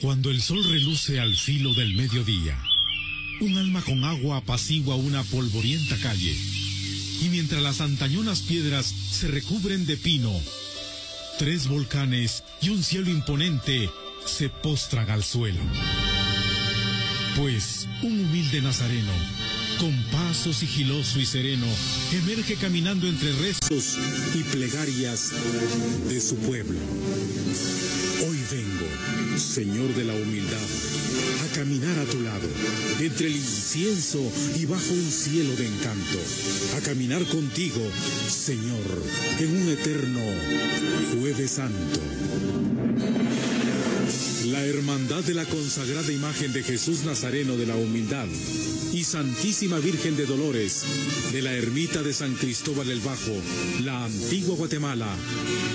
Cuando el sol reluce al filo del mediodía, un alma con agua apacigua una polvorienta calle, y mientras las antañonas piedras se recubren de pino, tres volcanes y un cielo imponente se postran al suelo. Pues un humilde nazareno, con paso sigiloso y sereno, emerge caminando entre rezos y plegarias de su pueblo. Hoy vengo, Señor de la humildad, a caminar a tu lado, entre el incienso y bajo un cielo de encanto, a caminar contigo, Señor, en un eterno jueves santo. Hermandad de la consagrada imagen de Jesús Nazareno de la Humildad y Santísima Virgen de Dolores de la ermita de San Cristóbal el Bajo, la antigua Guatemala,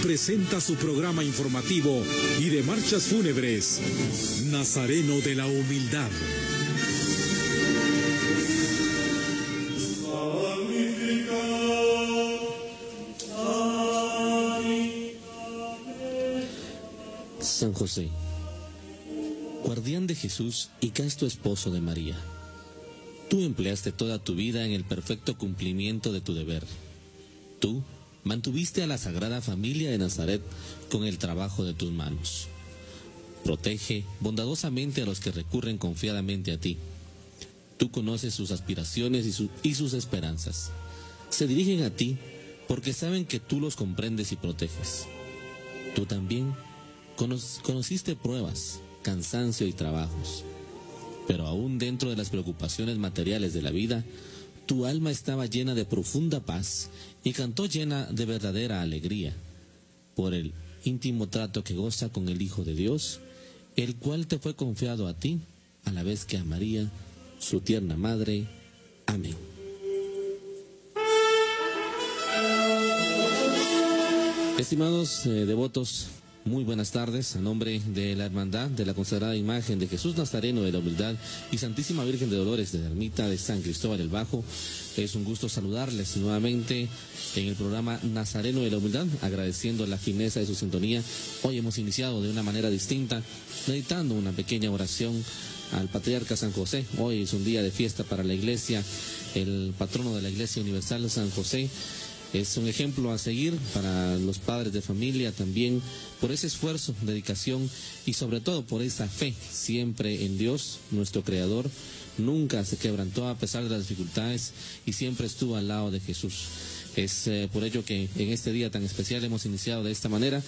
presenta su programa informativo y de marchas fúnebres, Nazareno de la Humildad. San José, guardián de Jesús y casto esposo de María. Tú empleaste toda tu vida en el perfecto cumplimiento de tu deber. Tú mantuviste a la Sagrada Familia de Nazaret con el trabajo de tus manos. Protege bondadosamente a los que recurren confiadamente a ti. Tú conoces sus aspiraciones y, y sus esperanzas. Se dirigen a ti porque saben que tú los comprendes y proteges. Tú también cono- conociste pruebas, cansancio y trabajos. Pero aún dentro de las preocupaciones materiales de la vida, tu alma estaba llena de profunda paz y cantó llena de verdadera alegría por el íntimo trato que goza con el Hijo de Dios, el cual te fue confiado a ti, a la vez que a María, su tierna madre. Amén. Estimados eh, devotos, muy buenas tardes. A nombre de la Hermandad de la Consagrada Imagen de Jesús Nazareno de la Humildad y Santísima Virgen de Dolores de la Ermita de San Cristóbal el Bajo, es un gusto saludarles nuevamente en el programa Nazareno de la Humildad, agradeciendo la fineza de su sintonía. Hoy hemos iniciado de una manera distinta, meditando una pequeña oración al Patriarca San José. Hoy es un día de fiesta para la Iglesia, el patrono de la Iglesia Universal, San José. Es un ejemplo a seguir para los padres de familia también por ese esfuerzo, dedicación y sobre todo por esa fe siempre en Dios, nuestro Creador. Nunca se quebrantó a pesar de las dificultades y siempre estuvo al lado de Jesús. Es eh, por ello que en este día tan especial hemos iniciado de esta manera,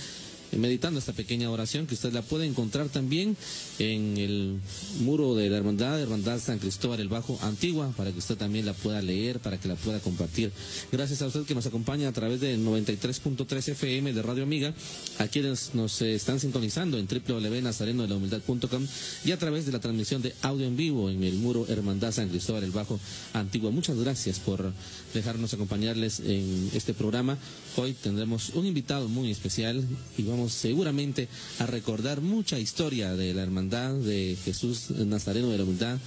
meditando esta pequeña oración que usted la puede encontrar también en el muro de la hermandad, Hermandad San Cristóbal el Bajo Antigua, para que usted también la pueda leer, para que la pueda compartir. Gracias a usted que nos acompaña a través de 93.3 FM de Radio Amiga, a quienes nos están sintonizando en www.nazarenodelahumildad.com y a través de la transmisión de audio en vivo en el muro Hermandad San Cristóbal el Bajo Antigua. Muchas gracias por dejarnos acompañarles en este programa. Hoy tendremos un invitado muy especial y vamos seguramente a recordar mucha historia de la hermandad de Jesús Nazareno de la Humildad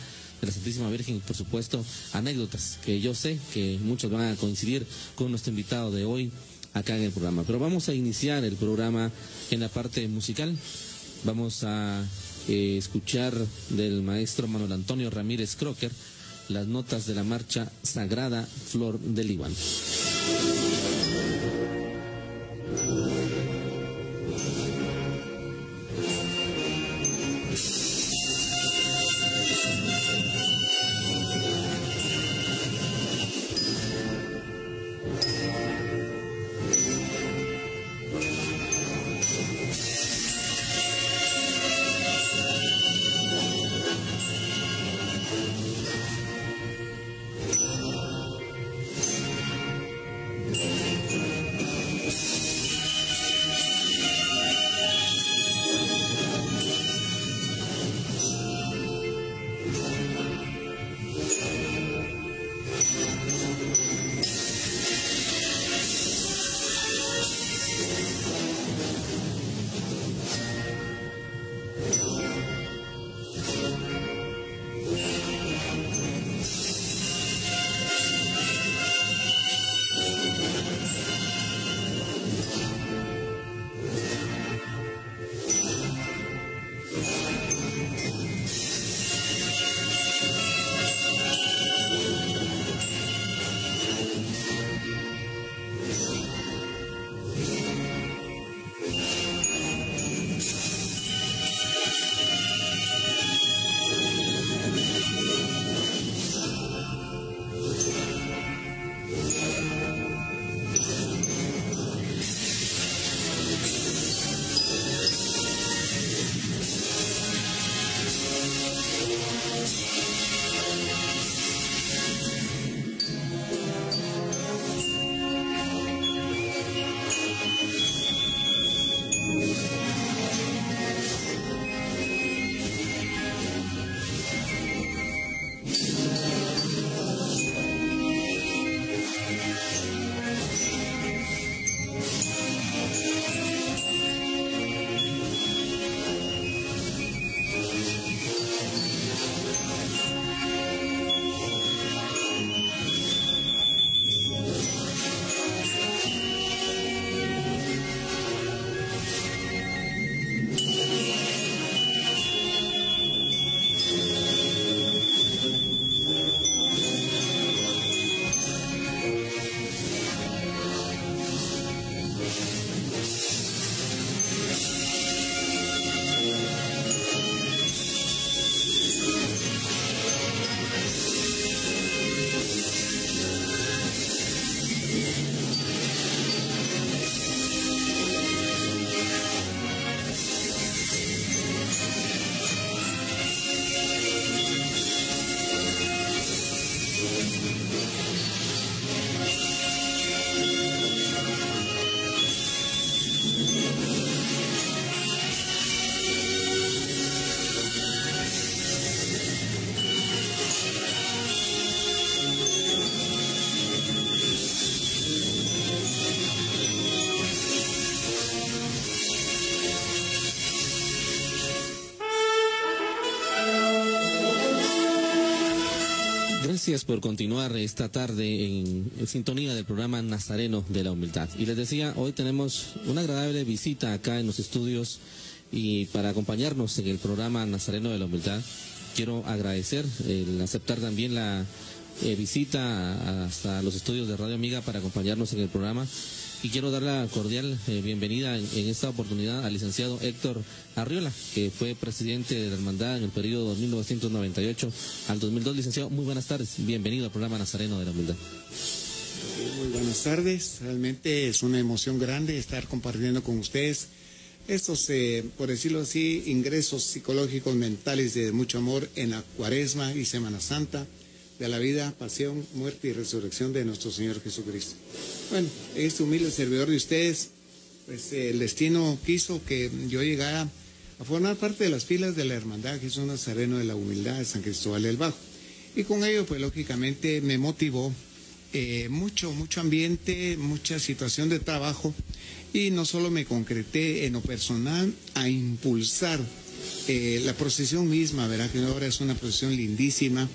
de la Santísima Virgen y por supuesto anécdotas que yo sé que muchos van a coincidir con nuestro invitado de hoy acá en el programa. Pero vamos a iniciar el programa en la parte musical. Vamos a eh, escuchar del maestro Manuel Antonio Ramírez Crocker las notas de la marcha Sagrada Flor del Líbano. Gracias por continuar esta tarde en, sintonía del programa Nazareno de la Humildad. Y les decía, hoy tenemos una agradable visita acá en los estudios y para acompañarnos en el programa Nazareno de la Humildad, quiero agradecer el aceptar también la eh, visita hasta los estudios de Radio Amiga para acompañarnos en el programa y quiero dar la cordial eh, bienvenida en, esta oportunidad al licenciado Héctor Arriola, que fue presidente de la Hermandad en el periodo 1998 al 2002. Licenciado, muy buenas tardes. Bienvenido al programa Nazareno de la Humildad. Muy buenas tardes. Realmente es una emoción grande estar compartiendo con ustedes estos, eh, por decirlo así, ingresos psicológicos mentales de mucho amor en la cuaresma y Semana Santa de la vida, pasión, muerte y resurrección de nuestro Señor Jesucristo. Bueno, este humilde servidor de ustedes, pues el destino quiso que yo llegara a formar parte de las filas de la Hermandad Jesús Nazareno de la Humildad de San Cristóbal del Bajo. Y con ello, pues lógicamente me motivó eh, mucho, mucho ambiente, mucha situación de trabajo y no solo me concreté en lo personal a impulsar eh, la procesión misma, verá que ahora es una procesión lindísima,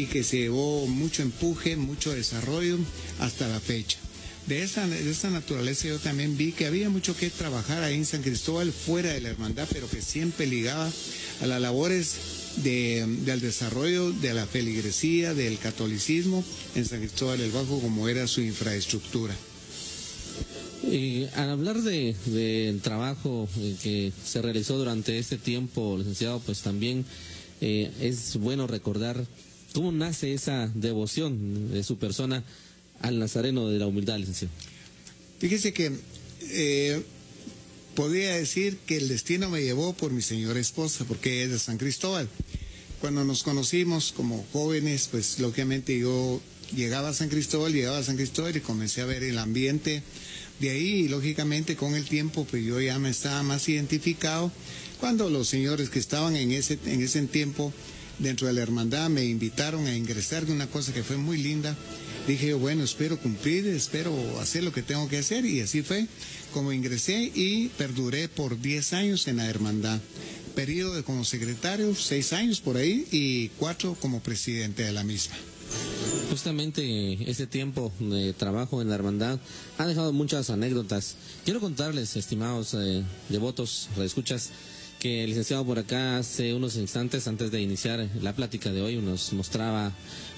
y que se llevó mucho empuje, mucho desarrollo hasta la fecha. De esta, de esta naturaleza yo también vi que había mucho que trabajar ahí en San Cristóbal fuera de la hermandad, pero que siempre ligaba a las labores del desarrollo de la feligresía, del catolicismo en San Cristóbal del Bajo, como era su infraestructura. Al hablar del de, trabajo eh, que se realizó durante este tiempo, licenciado, pues también eh, es bueno recordar ¿Cómo nace esa devoción de su persona al Nazareno de la humildad, licenciado? Fíjese que eh, podría decir que el destino me llevó por mi señora esposa, porque es de San Cristóbal. Cuando nos conocimos como jóvenes, pues lógicamente yo llegaba a San Cristóbal, llegaba a San Cristóbal y comencé a ver el ambiente de ahí lógicamente con el tiempo pues yo ya me estaba más identificado cuando los señores que estaban en ese, en ese tiempo dentro de la hermandad me invitaron a ingresar de una cosa que fue muy linda. Dije, bueno, espero cumplir, espero hacer lo que tengo que hacer y así fue como ingresé y perduré por 10 años en la hermandad. Periodo de como secretario, 6 años por ahí y 4 como presidente de la misma. Justamente ese tiempo de trabajo en la hermandad ha dejado muchas anécdotas. Quiero contarles, estimados eh, devotos, escuchas, que el licenciado por acá hace unos instantes antes de iniciar la plática de hoy nos mostraba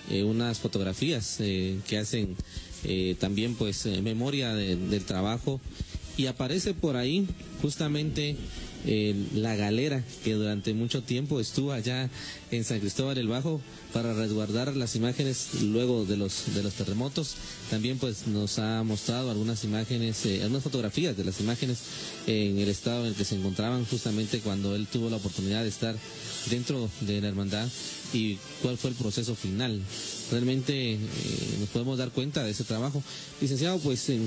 eh, unas fotografías eh, que hacen eh, también pues memoria del trabajo y aparece por ahí justamente la galera que durante mucho tiempo estuvo allá en San Cristóbal el Bajo para resguardar las imágenes luego de los de los terremotos. También pues nos ha mostrado algunas imágenes, eh, algunas fotografías de las imágenes en el estado en el que se encontraban justamente cuando él tuvo la oportunidad de estar dentro de la hermandad y cuál fue el proceso final. Realmente eh, nos podemos dar cuenta de ese trabajo. Licenciado, pues eh,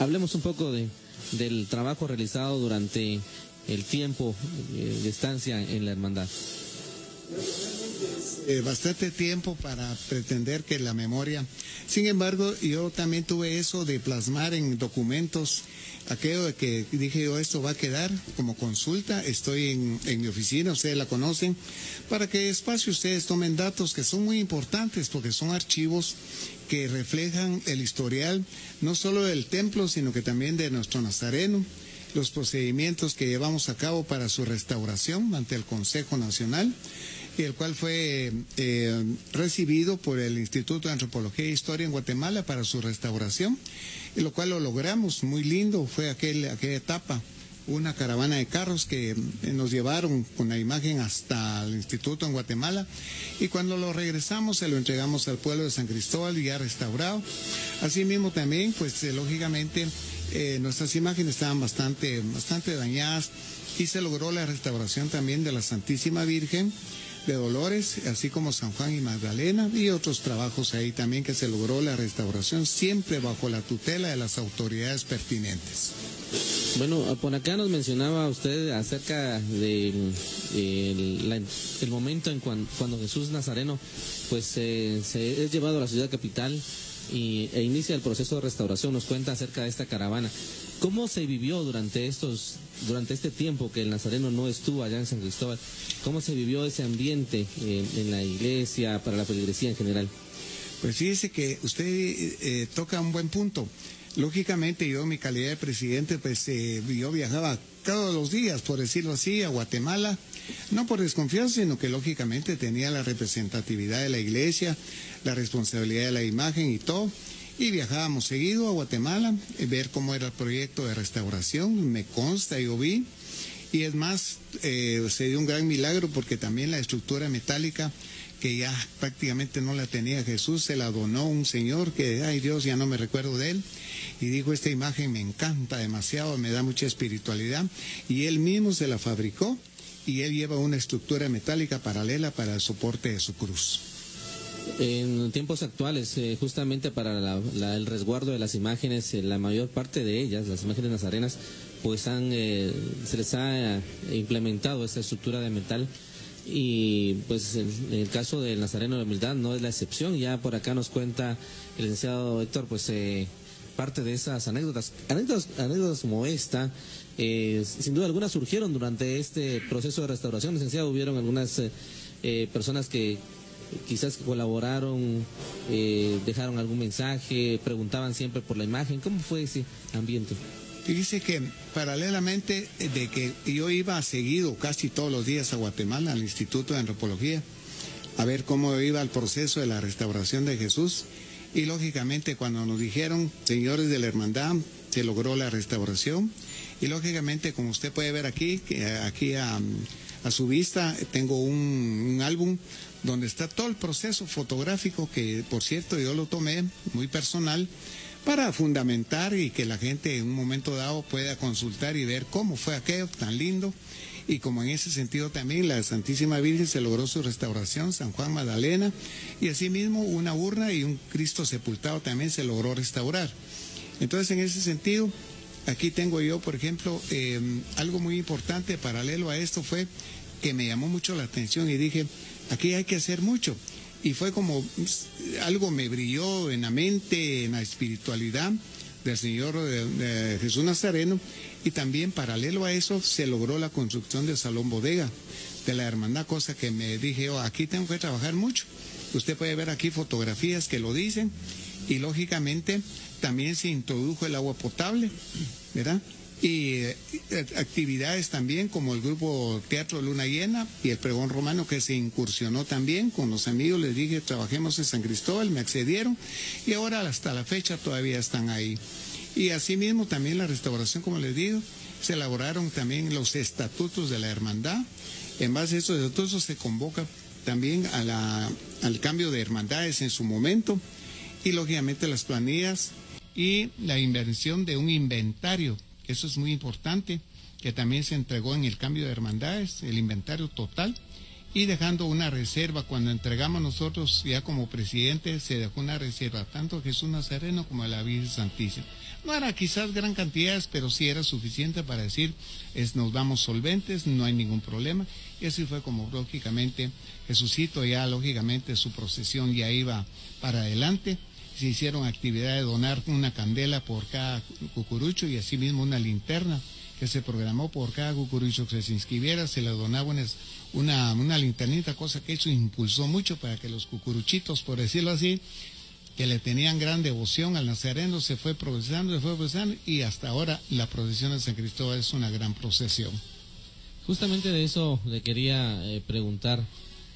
hablemos un poco de, del trabajo realizado durante el tiempo de estancia en la hermandad. Eh, bastante tiempo para pretender que la memoria. Sin embargo, yo también tuve eso de plasmar en documentos aquello de que dije yo esto va a quedar como consulta, estoy en, en mi oficina, ustedes la conocen, para que despacio ustedes tomen datos que son muy importantes porque son archivos que reflejan el historial no solo del templo, sino que también de nuestro Nazareno, los procedimientos que llevamos a cabo para su restauración ante el Consejo Nacional el cual fue eh, recibido por el Instituto de Antropología e Historia en Guatemala para su restauración, lo cual lo logramos, muy lindo fue aquel, aquella etapa una caravana de carros que eh, nos llevaron con la imagen hasta el instituto en Guatemala y cuando lo regresamos se lo entregamos al pueblo de San Cristóbal ya restaurado. Asimismo también, pues eh, lógicamente nuestras imágenes estaban bastante, bastante dañadas y se logró la restauración también de la Santísima Virgen de Dolores, así como San Juan y Magdalena, y otros trabajos ahí también que se logró la restauración, siempre bajo la tutela de las autoridades pertinentes. Bueno, por acá nos mencionaba usted acerca de el, momento en cuando, Jesús Nazareno pues se es llevado a la ciudad capital y, e inicia el proceso de restauración. Nos cuenta acerca de esta caravana. ¿Cómo se vivió durante estos, durante este tiempo que el Nazareno no estuvo allá en San Cristóbal? ¿Cómo se vivió ese ambiente en, la iglesia, para la feligresía en general? Pues fíjese que usted eh, toca un buen punto. Lógicamente yo en mi calidad de presidente, pues eh, yo viajaba todos los días, por decirlo así, a Guatemala, no por desconfianza, sino que lógicamente tenía la representatividad de la iglesia, la responsabilidad de la imagen y todo. Y viajábamos seguido a Guatemala, a ver cómo era el proyecto de restauración, me consta, yo vi. Y es más, eh, se dio un gran milagro porque también la estructura metálica que ya prácticamente no la tenía Jesús, se la donó un señor que, ay Dios, ya no me recuerdo de él, y dijo, esta imagen me encanta demasiado, me da mucha espiritualidad, y él mismo se la fabricó, y él lleva una estructura metálica paralela para el soporte de su cruz. En tiempos actuales, eh, justamente para el resguardo de las imágenes, eh, la mayor parte de ellas, las imágenes nazarenas, pues han, eh, se les ha implementado esta estructura de metal y pues en, el caso del Nazareno de Humildad no es la excepción. Ya por acá nos cuenta el licenciado Héctor, pues eh, parte de esas anécdotas, anécdotas, anécdotas como esta, eh, sin duda algunas surgieron durante este proceso de restauración. Licenciado, hubieron algunas personas que quizás colaboraron, dejaron algún mensaje, preguntaban siempre por la imagen. ¿Cómo fue ese ambiente? Fíjese que paralelamente de que yo iba seguido casi todos los días a Guatemala, al Instituto de Antropología, a ver cómo iba el proceso de la restauración de Jesús. Y lógicamente cuando nos dijeron, señores de la hermandad, se logró la restauración. Y lógicamente, como usted puede ver aquí, aquí a, su vista tengo un álbum donde está todo el proceso fotográfico que, por cierto, yo lo tomé muy personal para fundamentar y que la gente en un momento dado pueda consultar y ver cómo fue aquello tan lindo. Y como en ese sentido también la Santísima Virgen se logró su restauración, San Juan Magdalena, y asimismo una urna y un Cristo sepultado también se logró restaurar. Entonces en ese sentido, aquí tengo yo, por ejemplo, em, algo muy importante paralelo a esto fue que me llamó mucho la atención y dije, aquí hay que hacer mucho y fue como algo me brilló en la mente, en la espiritualidad del Señor Jesús Nazareno y también paralelo a eso se logró la construcción del salón bodega de la hermandad, cosa que me dije, oh, aquí tengo que trabajar mucho. Usted puede ver aquí fotografías que lo dicen y lógicamente también se introdujo el agua potable, ¿verdad? Y eh, actividades también como el grupo Teatro Luna Llena y el pregón romano que se incursionó también con los amigos, les dije trabajemos en San Cristóbal, me accedieron y ahora hasta la fecha todavía están ahí. Y asimismo también la restauración, como les digo, se elaboraron también los estatutos de la hermandad. En base a estos estatutos se convoca también a la, al cambio de hermandades en su momento y lógicamente las planillas y la inversión de un inventario eso es muy importante, que también se entregó en el cambio de hermandades, el inventario total, y dejando una reserva. Cuando entregamos nosotros ya como presidente, se dejó una reserva, tanto a Jesús Nazareno como a la Virgen Santísima. No era quizás gran cantidades, pero sí era suficiente para decir, es, nos vamos solventes, no hay ningún problema. Y así fue como lógicamente Jesucito ya lógicamente su procesión ya iba para adelante se hicieron actividades de donar una candela por cada cucurucho y asimismo una linterna que se programó por cada cucurucho que se inscribiera, se le donaba una, una, linternita, cosa que eso impulsó mucho para que los cucuruchitos, por decirlo así, que le tenían gran devoción al Nazareno, se fue procesando, se fue procesando y hasta ahora la procesión de San Cristóbal es una gran procesión. Justamente de eso le quería eh, preguntar,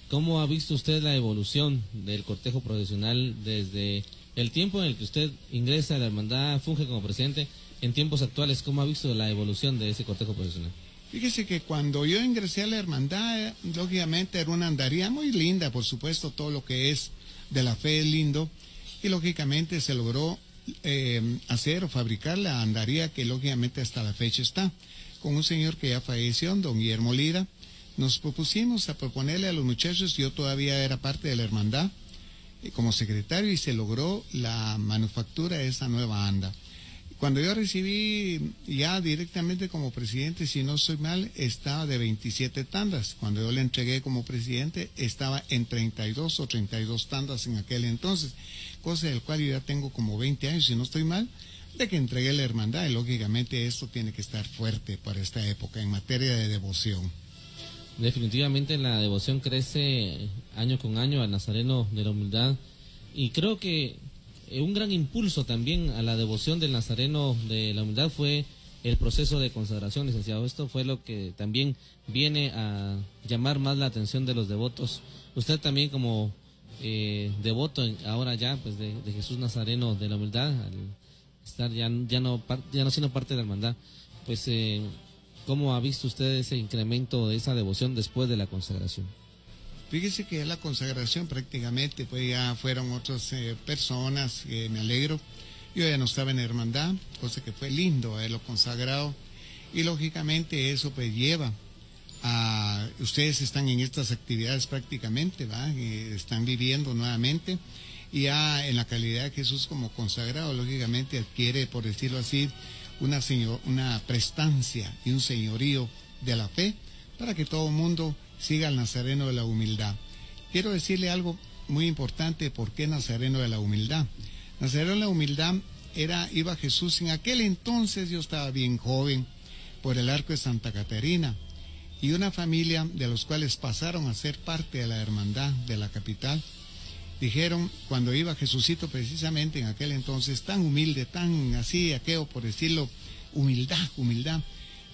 ¿cómo ha visto usted la evolución del cortejo procesional desde el tiempo en el que usted ingresa a la hermandad, funge como presidente, en tiempos actuales, ¿cómo ha visto la evolución de ese cortejo profesional? Fíjese que cuando yo ingresé a la hermandad, lógicamente era una andaría muy linda, por supuesto, todo lo que es de la fe es lindo, y lógicamente se logró eh, hacer o fabricar la andaría que lógicamente hasta la fecha está, con un señor que ya falleció, don Guillermo Lira. Nos propusimos a proponerle a los muchachos, yo todavía era parte de la hermandad, eh, como secretario y se logró la manufactura de esa nueva anda. Cuando yo recibí ya directamente como presidente, si no soy mal, estaba de 27 tandas. Cuando yo le entregué como presidente, estaba en 32 o 32 tandas en aquel entonces. cosa del cual yo ya tengo como 20 años, si no estoy mal, de que entregué la hermandad y lógicamente esto tiene que estar fuerte para esta época en materia de devoción. Definitivamente la devoción crece año con año al Nazareno de la Humildad y creo que un gran impulso también a la devoción del Nazareno de la Humildad fue el proceso de consagración, licenciado. Esto fue lo que también viene a llamar más la atención de los devotos. Usted también como eh, devoto ahora ya pues de, Jesús Nazareno de la Humildad, al estar ya, ya, no, ya no siendo parte de la hermandad, pues eh, ¿cómo ha visto usted ese incremento de esa devoción después de la consagración? Fíjese que la consagración prácticamente, pues ya fueron otras eh, personas, me alegro. Yo ya no estaba en hermandad, cosa que fue lindo haberlo consagrado. Y lógicamente eso pues lleva a... Ustedes están en estas actividades prácticamente, ¿va? están viviendo nuevamente. Y ya en la calidad de Jesús como consagrado, lógicamente adquiere, por decirlo así, una, señor, una prestancia y un señorío de la fe para que todo el mundo siga al Nazareno de la humildad. Quiero decirle algo muy importante, ¿por qué Nazareno de la humildad? Nazareno de la humildad era, iba Jesús, en aquel entonces yo estaba bien joven, por el arco de Santa Caterina, y una familia de los cuales pasaron a ser parte de la hermandad de la capital, dijeron, cuando iba Jesucito precisamente en aquel entonces, tan humilde, tan así, aquello por decirlo, humildad, humildad,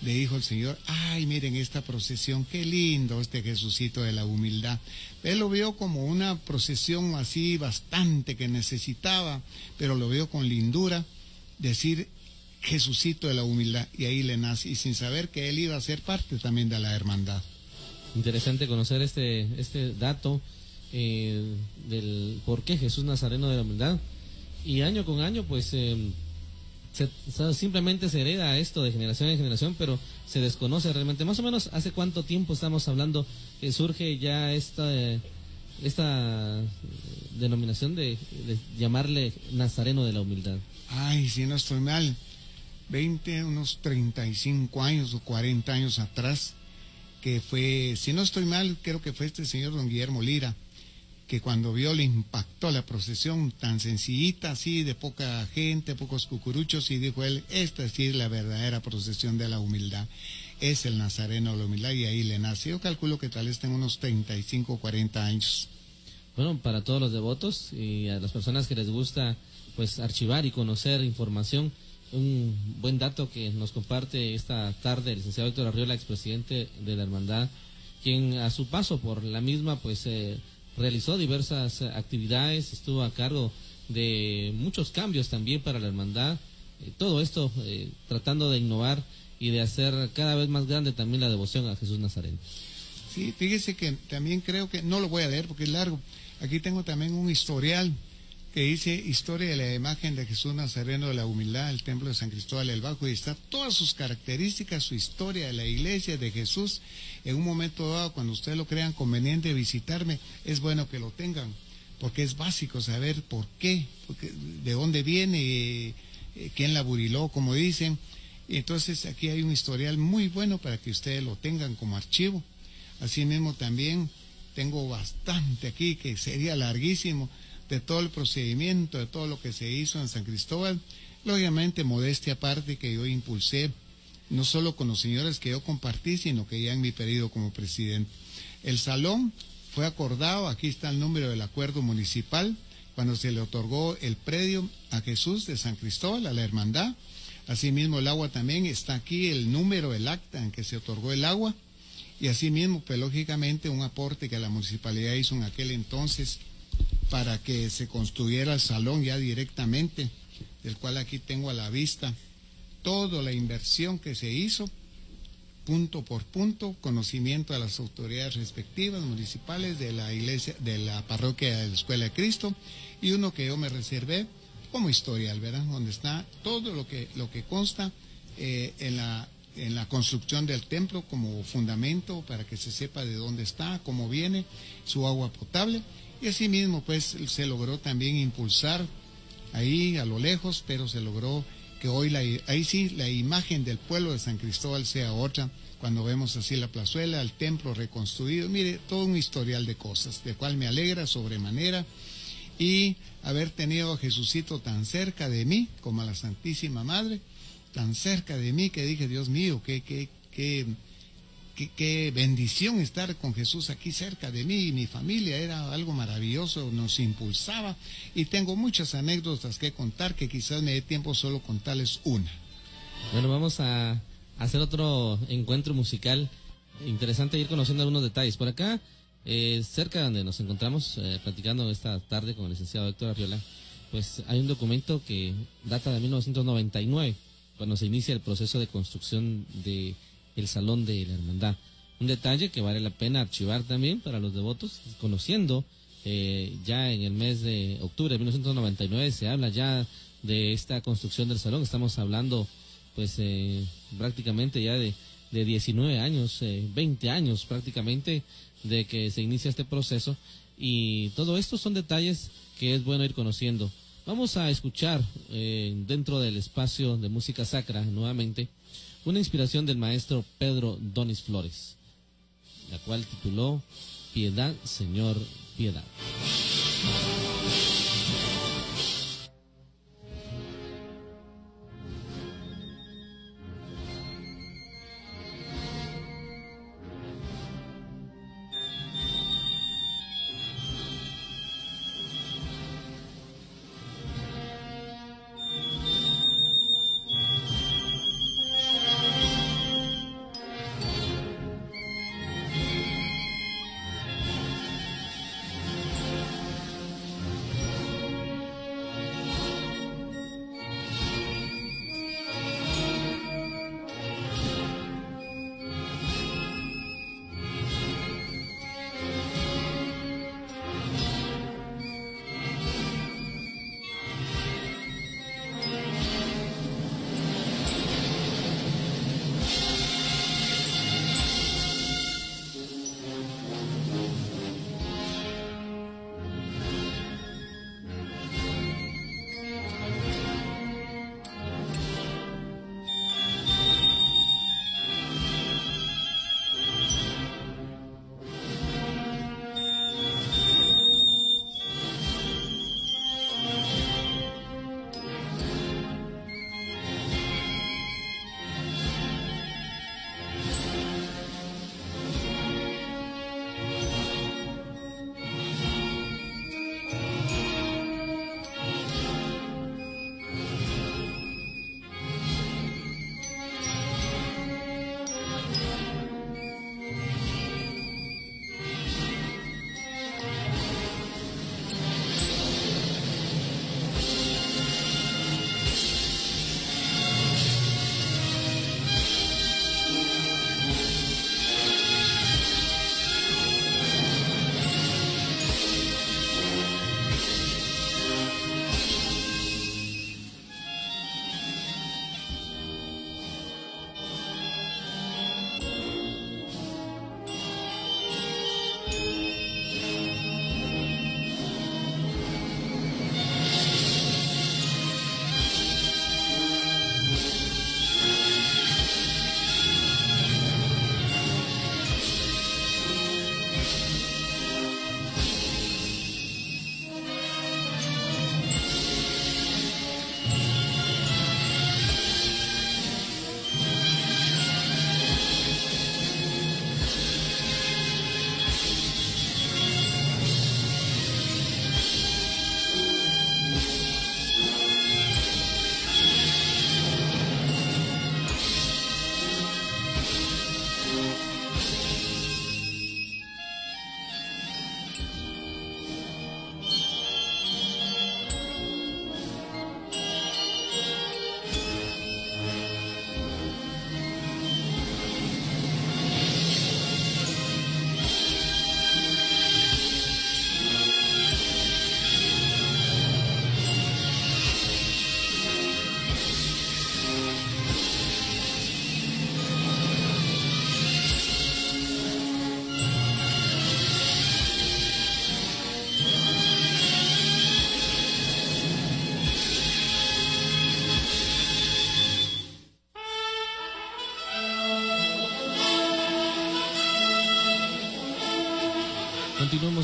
le dijo el Señor, ay, miren esta procesión, qué lindo este Jesucito de la humildad. Él lo vio como una procesión así bastante que necesitaba, pero lo vio con lindura, decir Jesucito de la humildad, y ahí le nace, y sin saber que él iba a ser parte también de la hermandad. Interesante conocer este, este dato eh, del por qué Jesús Nazareno de la humildad. Y año con año, pues... Eh, simplemente se hereda esto de generación en generación, pero se desconoce realmente. Más o menos, ¿hace cuánto tiempo estamos hablando que surge ya esta, esta denominación de, llamarle Nazareno de la Humildad? Ay, si no estoy mal, 20, unos 35 años o 40 años atrás, que fue, si no estoy mal, creo que fue este señor don Guillermo Lira, que cuando vio le impactó la procesión tan sencillita, así, de poca gente, pocos cucuruchos, y dijo él, esta sí es la verdadera procesión de la humildad, es el nazareno de la humildad, y ahí le nace. Yo calculo que tal vez tenga unos 35 o 40 años. Bueno, para todos los devotos y a las personas que les gusta pues archivar y conocer información, un buen dato que nos comparte esta tarde el licenciado Héctor Arriola, expresidente de la hermandad, quien a su paso por la misma pues eh, realizó diversas actividades, estuvo a cargo de muchos cambios también para la hermandad. Eh, todo esto eh, tratando de innovar y de hacer cada vez más grande también la devoción a Jesús Nazareno. Sí, fíjese que también creo que, no lo voy a leer porque es largo, aquí tengo también un historial que dice Historia de la imagen de Jesús Nazareno de la Humildad, el templo de San Cristóbal el Bajo, y está todas sus características, su historia de la iglesia de Jesús. En un momento dado, cuando ustedes lo crean conveniente visitarme, es bueno que lo tengan, porque es básico saber por qué, de dónde viene, eh, quién la buriló, como dicen. Entonces aquí hay un historial muy bueno para que ustedes lo tengan como archivo. Asimismo también tengo bastante aquí, que sería larguísimo de todo el procedimiento, de todo lo que se hizo en San Cristóbal. Lógicamente, modestia aparte que yo impulsé, no solo con los señores que yo compartí, sino que ya en mi periodo como presidente. El salón fue acordado, aquí está el número del acuerdo municipal, cuando se le otorgó el predio a Jesús de San Cristóbal, a la hermandad. Asimismo, el agua también está aquí, el número, el acta en que se otorgó el agua. Y asimismo, pues lógicamente, un aporte que la municipalidad hizo en aquel entonces para que se construyera el salón ya directamente, del cual aquí tengo a la vista toda la inversión que se hizo, punto por punto, conocimiento a las autoridades respectivas municipales de la iglesia, de la parroquia de la Escuela de Cristo, y uno que yo me reservé como historial, ¿verdad? Donde está todo lo que, lo que consta eh, en, la, en la construcción del templo como fundamento para que se sepa de dónde está, cómo viene, su agua potable y asimismo, pues se logró también impulsar ahí a lo lejos, pero se logró que hoy la, ahí sí la imagen del pueblo de San Cristóbal sea otra, cuando vemos así la plazuela, el templo reconstruido, mire, todo un historial de cosas, de cual me alegra sobremanera. Y haber tenido a Jesucito tan cerca de mí como a la Santísima Madre, tan cerca de mí que dije, Dios mío, qué, qué, qué, qué, bendición estar con Jesús aquí cerca de mí y mi familia, era algo maravilloso, nos impulsaba y tengo muchas anécdotas que contar que quizás me dé tiempo solo contarles una. Bueno, vamos a hacer otro encuentro musical. Interesante ir conociendo algunos detalles. Por acá, eh, cerca donde nos encontramos eh, platicando esta tarde con el licenciado Héctor Arriola, pues hay un documento que data de 1999, cuando se inicia el proceso de construcción de el Salón de la Hermandad. Un detalle que vale la pena archivar también para los devotos, conociendo eh, ya en el mes de octubre de 1999 se habla ya de esta construcción del salón. Estamos hablando pues eh, prácticamente ya de, de 19 años, 20 eh, años prácticamente de que se inicia este proceso y todo esto son detalles que es bueno ir conociendo. Vamos a escuchar eh, dentro del espacio de música sacra nuevamente una inspiración del maestro Pedro Donis Flores, la cual tituló Piedad, Señor, Piedad.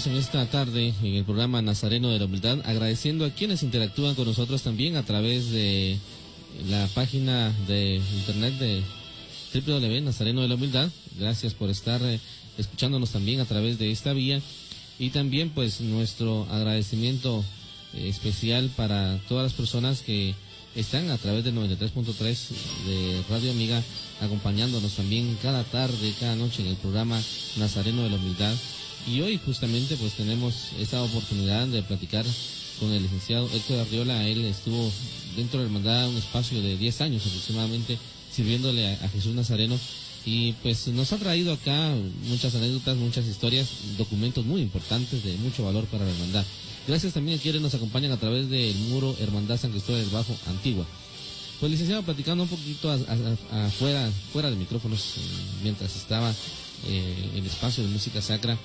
En esta tarde en el programa Nazareno de la Humildad, agradeciendo a quienes interactúan con nosotros también a través de la página de internet de www Nazareno de la Humildad. Gracias por estar eh, escuchándonos también a través de esta vía y también pues nuestro agradecimiento eh, especial para todas las personas que están a través del 93.3 de Radio Amiga acompañándonos también cada tarde, cada noche en el programa Nazareno de la Humildad y hoy justamente pues tenemos esta oportunidad de platicar con el licenciado Héctor Arriola. Él estuvo dentro de la hermandad un espacio de 10 años aproximadamente sirviéndole a, Jesús Nazareno y pues nos ha traído acá muchas anécdotas, muchas historias, documentos muy importantes de mucho valor para la hermandad. Gracias también a quienes nos acompañan a través del muro Hermandad San Cristóbal del Bajo Antigua. Pues licenciado, platicando un poquito afuera, fuera de micrófonos, eh, mientras estaba eh, el espacio de música sacra,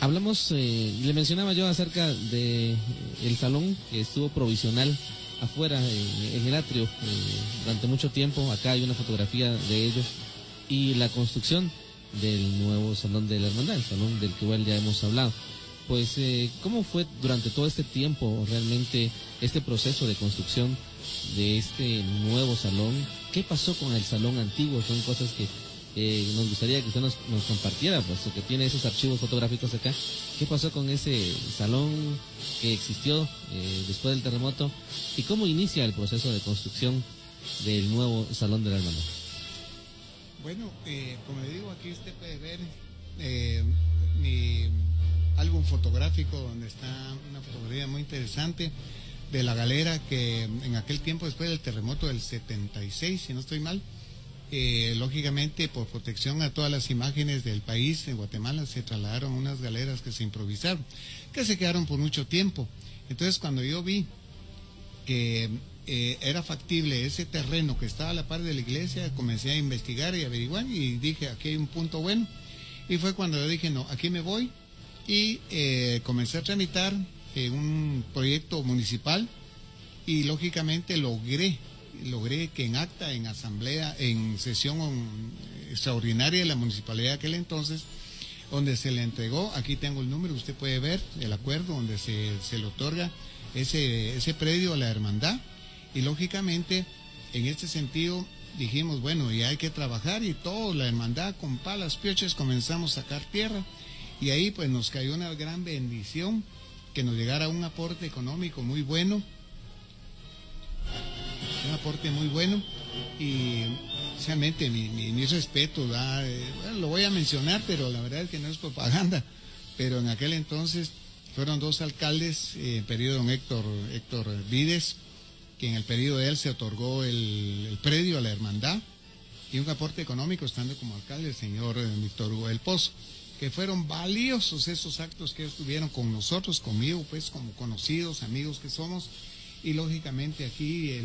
hablamos, eh, le mencionaba yo acerca de eh, el salón que estuvo provisional afuera en el atrio eh, durante mucho tiempo. Acá hay una fotografía de ellos y la construcción del nuevo salón de la hermandad, el salón del que igual ya hemos hablado. Pues, ¿cómo fue durante todo este tiempo realmente este proceso de construcción de este nuevo salón? ¿Qué pasó con el salón antiguo? Son cosas que eh, nos gustaría que usted nos, compartiera, pues que tiene esos archivos fotográficos acá. ¿Qué pasó con ese salón que existió eh, después del terremoto y cómo inicia el proceso de construcción del nuevo salón de la? Bueno, eh, como digo, aquí usted puede ver mi álbum fotográfico donde está una fotografía muy interesante de la galera que en aquel tiempo después del terremoto del 76, si no estoy mal, eh, lógicamente, por protección a todas las imágenes del país, en Guatemala se trasladaron unas galeras que se improvisaron, que se quedaron por mucho tiempo. Entonces, cuando yo vi que eh, era factible ese terreno que estaba a la par de la iglesia, comencé a investigar y averiguar y dije, aquí hay un punto bueno. Y fue cuando yo dije, no, aquí me voy y eh, comencé a tramitar un proyecto municipal y lógicamente logré logré que en acta, en asamblea, en sesión extraordinaria de la municipalidad de aquel entonces, donde se le entregó, aquí tengo el número, usted puede ver el acuerdo donde se, se le otorga ese, ese predio a la hermandad. Y lógicamente en este sentido dijimos, bueno, ya hay que trabajar y todo, la hermandad con palas, pioches, comenzamos a sacar tierra. Y ahí pues nos cayó una gran bendición que nos llegara un aporte económico muy bueno un aporte muy bueno y realmente mi, mi, respeto, eh, lo voy a mencionar, pero la verdad es que no es propaganda, pero en aquel entonces fueron dos alcaldes, eh, en periodo don Héctor, Héctor Vides, que en el periodo de él se otorgó el, predio a la hermandad y un aporte económico estando como alcalde el señor eh, Víctor Hugo del Pozo que fueron valiosos esos actos que estuvieron con nosotros, conmigo, pues como conocidos, amigos que somos, y lógicamente aquí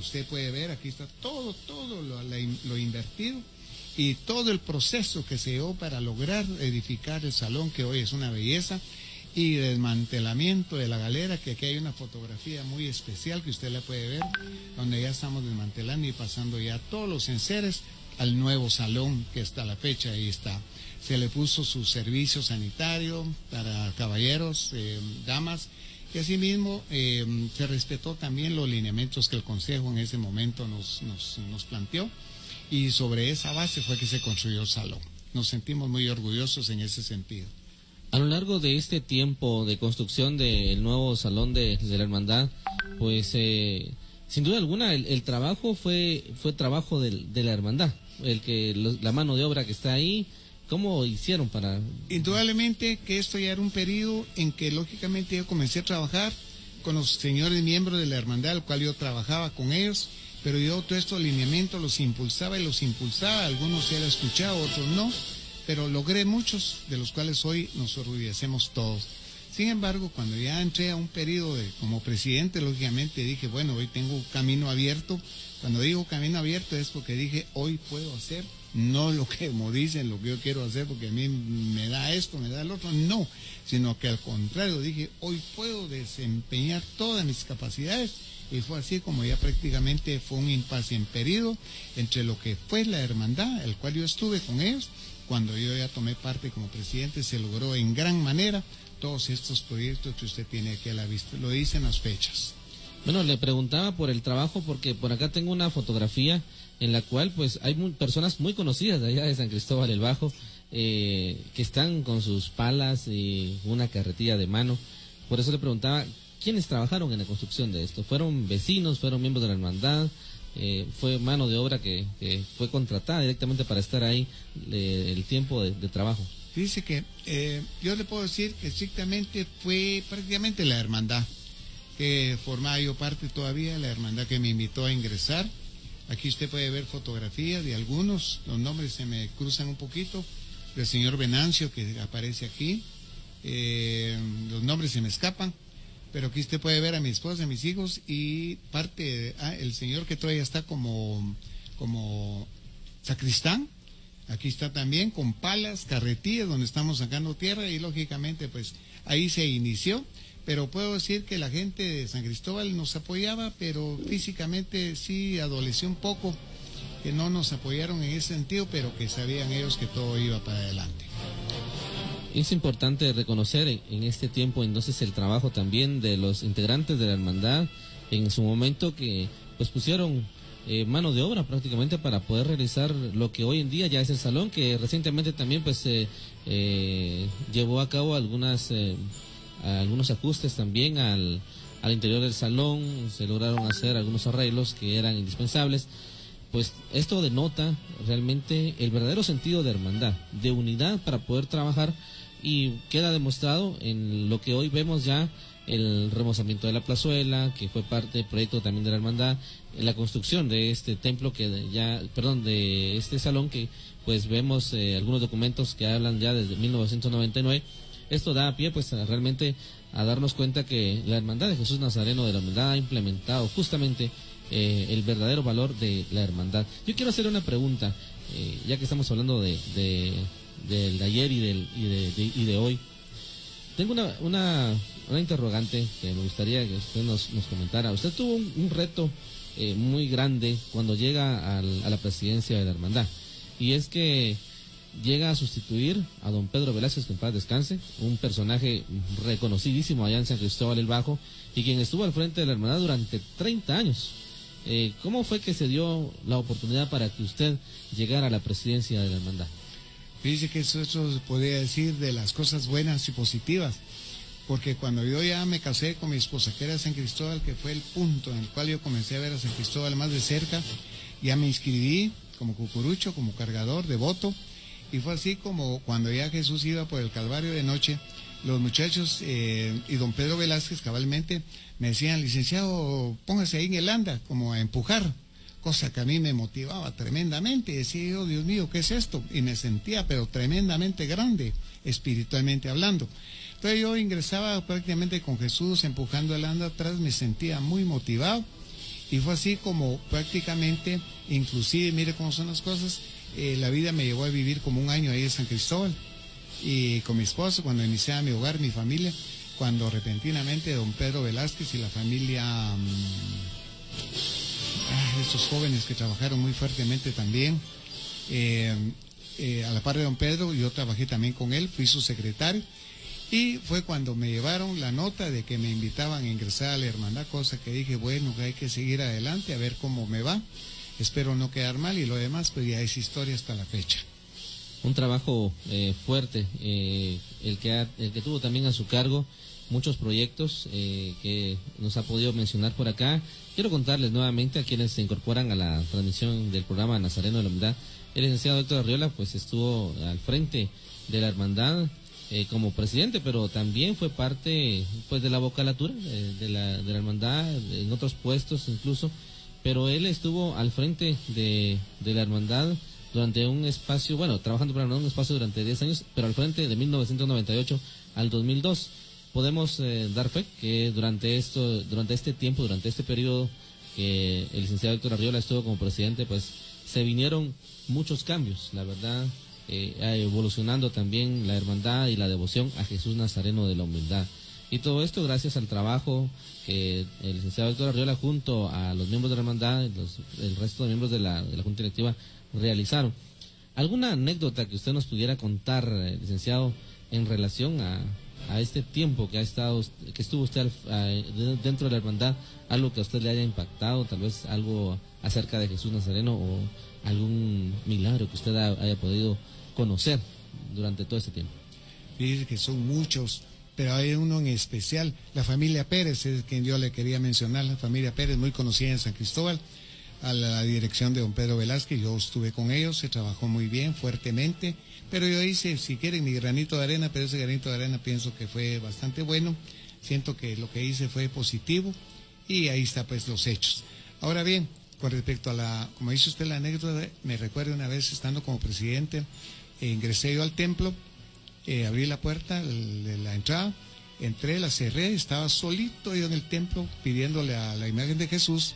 usted puede ver, aquí está todo, todo lo, invertido y todo el proceso que se dio para lograr edificar el salón, que hoy es una belleza, y desmantelamiento de la galera, que aquí hay una fotografía muy especial que usted la puede ver, donde ya estamos desmantelando y pasando ya todos los enseres al nuevo salón que está a la fecha, ahí está. Se le puso su servicio sanitario para caballeros, eh, damas, y asimismo eh, se respetó también los lineamientos que el Consejo en ese momento nos, nos, planteó y sobre esa base fue que se construyó el salón. Nos sentimos muy orgullosos en ese sentido. A lo largo de este tiempo de construcción del nuevo salón de, la hermandad, pues eh, sin duda alguna el, trabajo fue, fue trabajo de la hermandad, el que la mano de obra que está ahí, ¿Cómo hicieron para...? Indudablemente que esto ya era un periodo en que lógicamente yo comencé a trabajar con los señores miembros de la hermandad, al cual yo trabajaba con ellos, pero yo todos estos lineamientos los impulsaba y los impulsaba, algunos se han escuchado, otros no, pero logré muchos, de los cuales hoy nos orgullecemos todos. Sin embargo, cuando ya entré a un periodo de, como presidente, lógicamente dije, bueno, hoy tengo camino abierto. Cuando digo camino abierto es porque dije, hoy puedo hacer no lo que como dicen, lo que yo quiero hacer porque a mí me da esto, me da el otro, no, sino que al contrario dije, hoy puedo desempeñar todas mis capacidades y fue así como ya prácticamente fue un impasse en periodo entre lo que fue la hermandad, el cual yo estuve con ellos, cuando yo ya tomé parte como presidente, se logró en gran manera todos estos proyectos que usted tiene aquí a la vista. Lo dicen las fechas. Bueno, le preguntaba por el trabajo porque por acá tengo una fotografía en la cual pues hay personas muy conocidas de allá de San Cristóbal el Bajo eh, que están con sus palas y una carretilla de mano. Por eso le preguntaba, ¿quiénes trabajaron en la construcción de esto? ¿Fueron vecinos? ¿Fueron miembros de la hermandad? Eh, ¿Fue mano de obra que, fue contratada directamente para estar ahí el tiempo de, trabajo? Dice que eh, yo le puedo decir que estrictamente fue prácticamente la hermandad que formaba yo parte todavía, la hermandad que me invitó a ingresar. Aquí usted puede ver fotografías de algunos, los nombres se me cruzan un poquito, del señor Venancio que aparece aquí, eh, los nombres se me escapan, pero aquí usted puede ver a mi esposa, a mis hijos y parte, ah, el señor que todavía está como, como sacristán, aquí está también con palas, carretillas donde estamos sacando tierra y lógicamente pues ahí se inició pero puedo decir que la gente de San Cristóbal nos apoyaba, pero físicamente sí adoleció un poco, que no nos apoyaron en ese sentido, pero que sabían ellos que todo iba para adelante. Es importante reconocer en este tiempo entonces el trabajo también de los integrantes de la hermandad en su momento que pues pusieron eh, mano de obra prácticamente para poder realizar lo que hoy en día ya es el salón que recientemente también pues eh, llevó a cabo algunas eh, algunos ajustes también al, al interior del salón, se lograron hacer algunos arreglos que eran indispensables. Pues esto denota realmente el verdadero sentido de hermandad, de unidad para poder trabajar y queda demostrado en lo que hoy vemos ya el remozamiento de la plazuela, que fue parte del proyecto también de la hermandad, la construcción de este templo que ya, perdón, de este salón que pues vemos eh, algunos documentos que hablan ya desde 1999 esto da pie pues realmente a darnos cuenta que la hermandad de Jesús Nazareno de la humildad ha implementado justamente eh, el verdadero valor de la hermandad. Yo quiero hacer una pregunta, eh, ya que estamos hablando de, del ayer y, del, y, de, y de hoy. Tengo una, una, una, interrogante que me gustaría que usted nos, nos comentara. Usted tuvo un, reto eh, muy grande cuando llega a la presidencia de la hermandad. Y es que llega a sustituir a don Pedro Velázquez, que en paz descanse, un personaje reconocidísimo allá en San Cristóbal el Bajo, y quien estuvo al frente de la hermandad durante 30 años. Eh, ¿Cómo fue que se dio la oportunidad para que usted llegara a la presidencia de la hermandad? Dice que eso, eso se podría decir de las cosas buenas y positivas, porque cuando yo ya me casé con mi esposa, que era San Cristóbal, que fue el punto en el cual yo comencé a ver a San Cristóbal más de cerca, ya me inscribí como cucurucho, como cargador, devoto, y fue así como cuando ya Jesús iba por el Calvario de noche, los muchachos eh, y don Pedro Velázquez cabalmente me decían, licenciado, póngase ahí en el anda, como a empujar, cosa que a mí me motivaba tremendamente. Decía yo, Dios mío, ¿qué es esto? Y me sentía, pero tremendamente grande, espiritualmente hablando. Entonces yo ingresaba prácticamente con Jesús empujando el anda atrás, me sentía muy motivado. Y fue así como prácticamente, inclusive, mire cómo son las cosas, eh, la vida me llevó a vivir como un año ahí en San Cristóbal y con mi esposo cuando iniciaba mi hogar, mi familia, cuando repentinamente don Pedro Velázquez y la familia, mm, ah, estos jóvenes que trabajaron muy fuertemente también, eh, eh, a la par de don Pedro, yo trabajé también con él, fui su secretario. Y fue cuando me llevaron la nota de que me invitaban a ingresar a la hermandad, cosa que dije, bueno, que hay que seguir adelante a ver cómo me va. Espero no quedar mal y lo demás pues ya es historia hasta la fecha. Un trabajo eh, fuerte, eh, el, que el que tuvo también a su cargo muchos proyectos eh, que nos ha podido mencionar por acá. Quiero contarles nuevamente a quienes se incorporan a la transmisión del programa Nazareno de la Humildad. El licenciado Héctor Arriola pues estuvo al frente de la hermandad como presidente, pero también fue parte pues de la vocalatura de, la, de la hermandad, en otros puestos incluso pero él estuvo al frente de, la hermandad durante un espacio, bueno, trabajando para un espacio durante 10 años, pero al frente de 1998 al 2002. Podemos eh, dar fe que durante esto, durante este tiempo, durante este periodo que el licenciado Héctor Arriola estuvo como presidente, pues se vinieron muchos cambios, la verdad, eh, evolucionando también la hermandad y la devoción a Jesús Nazareno de la humildad. Y todo esto gracias al trabajo que el licenciado Héctor Arriola junto a los miembros de la hermandad, los, el resto de miembros de la, de la Junta Directiva realizaron. ¿Alguna anécdota que usted nos pudiera contar, eh, licenciado, en relación a, a este tiempo que ha estado, que estuvo usted dentro de la hermandad, algo que a usted le haya impactado, tal vez algo acerca de Jesús Nazareno o algún milagro que usted haya podido conocer durante todo este tiempo? Dice que son muchos, pero hay uno en especial, la familia Pérez, es quien yo le quería mencionar, la familia Pérez, muy conocida en San Cristóbal, a la dirección de don Pedro Velázquez, yo estuve con ellos, se trabajó muy bien, fuertemente, pero yo hice, si quieren, mi granito de arena, pero ese granito de arena pienso que fue bastante bueno, siento que lo que hice fue positivo y ahí está pues los hechos. Ahora bien, con respecto a la, como dice usted la anécdota, me recuerdo una vez estando como presidente, ingresé yo al templo, eh, abrí la puerta de la entrada, entré, la cerré, estaba solito yo en el templo pidiéndole a la imagen de Jesús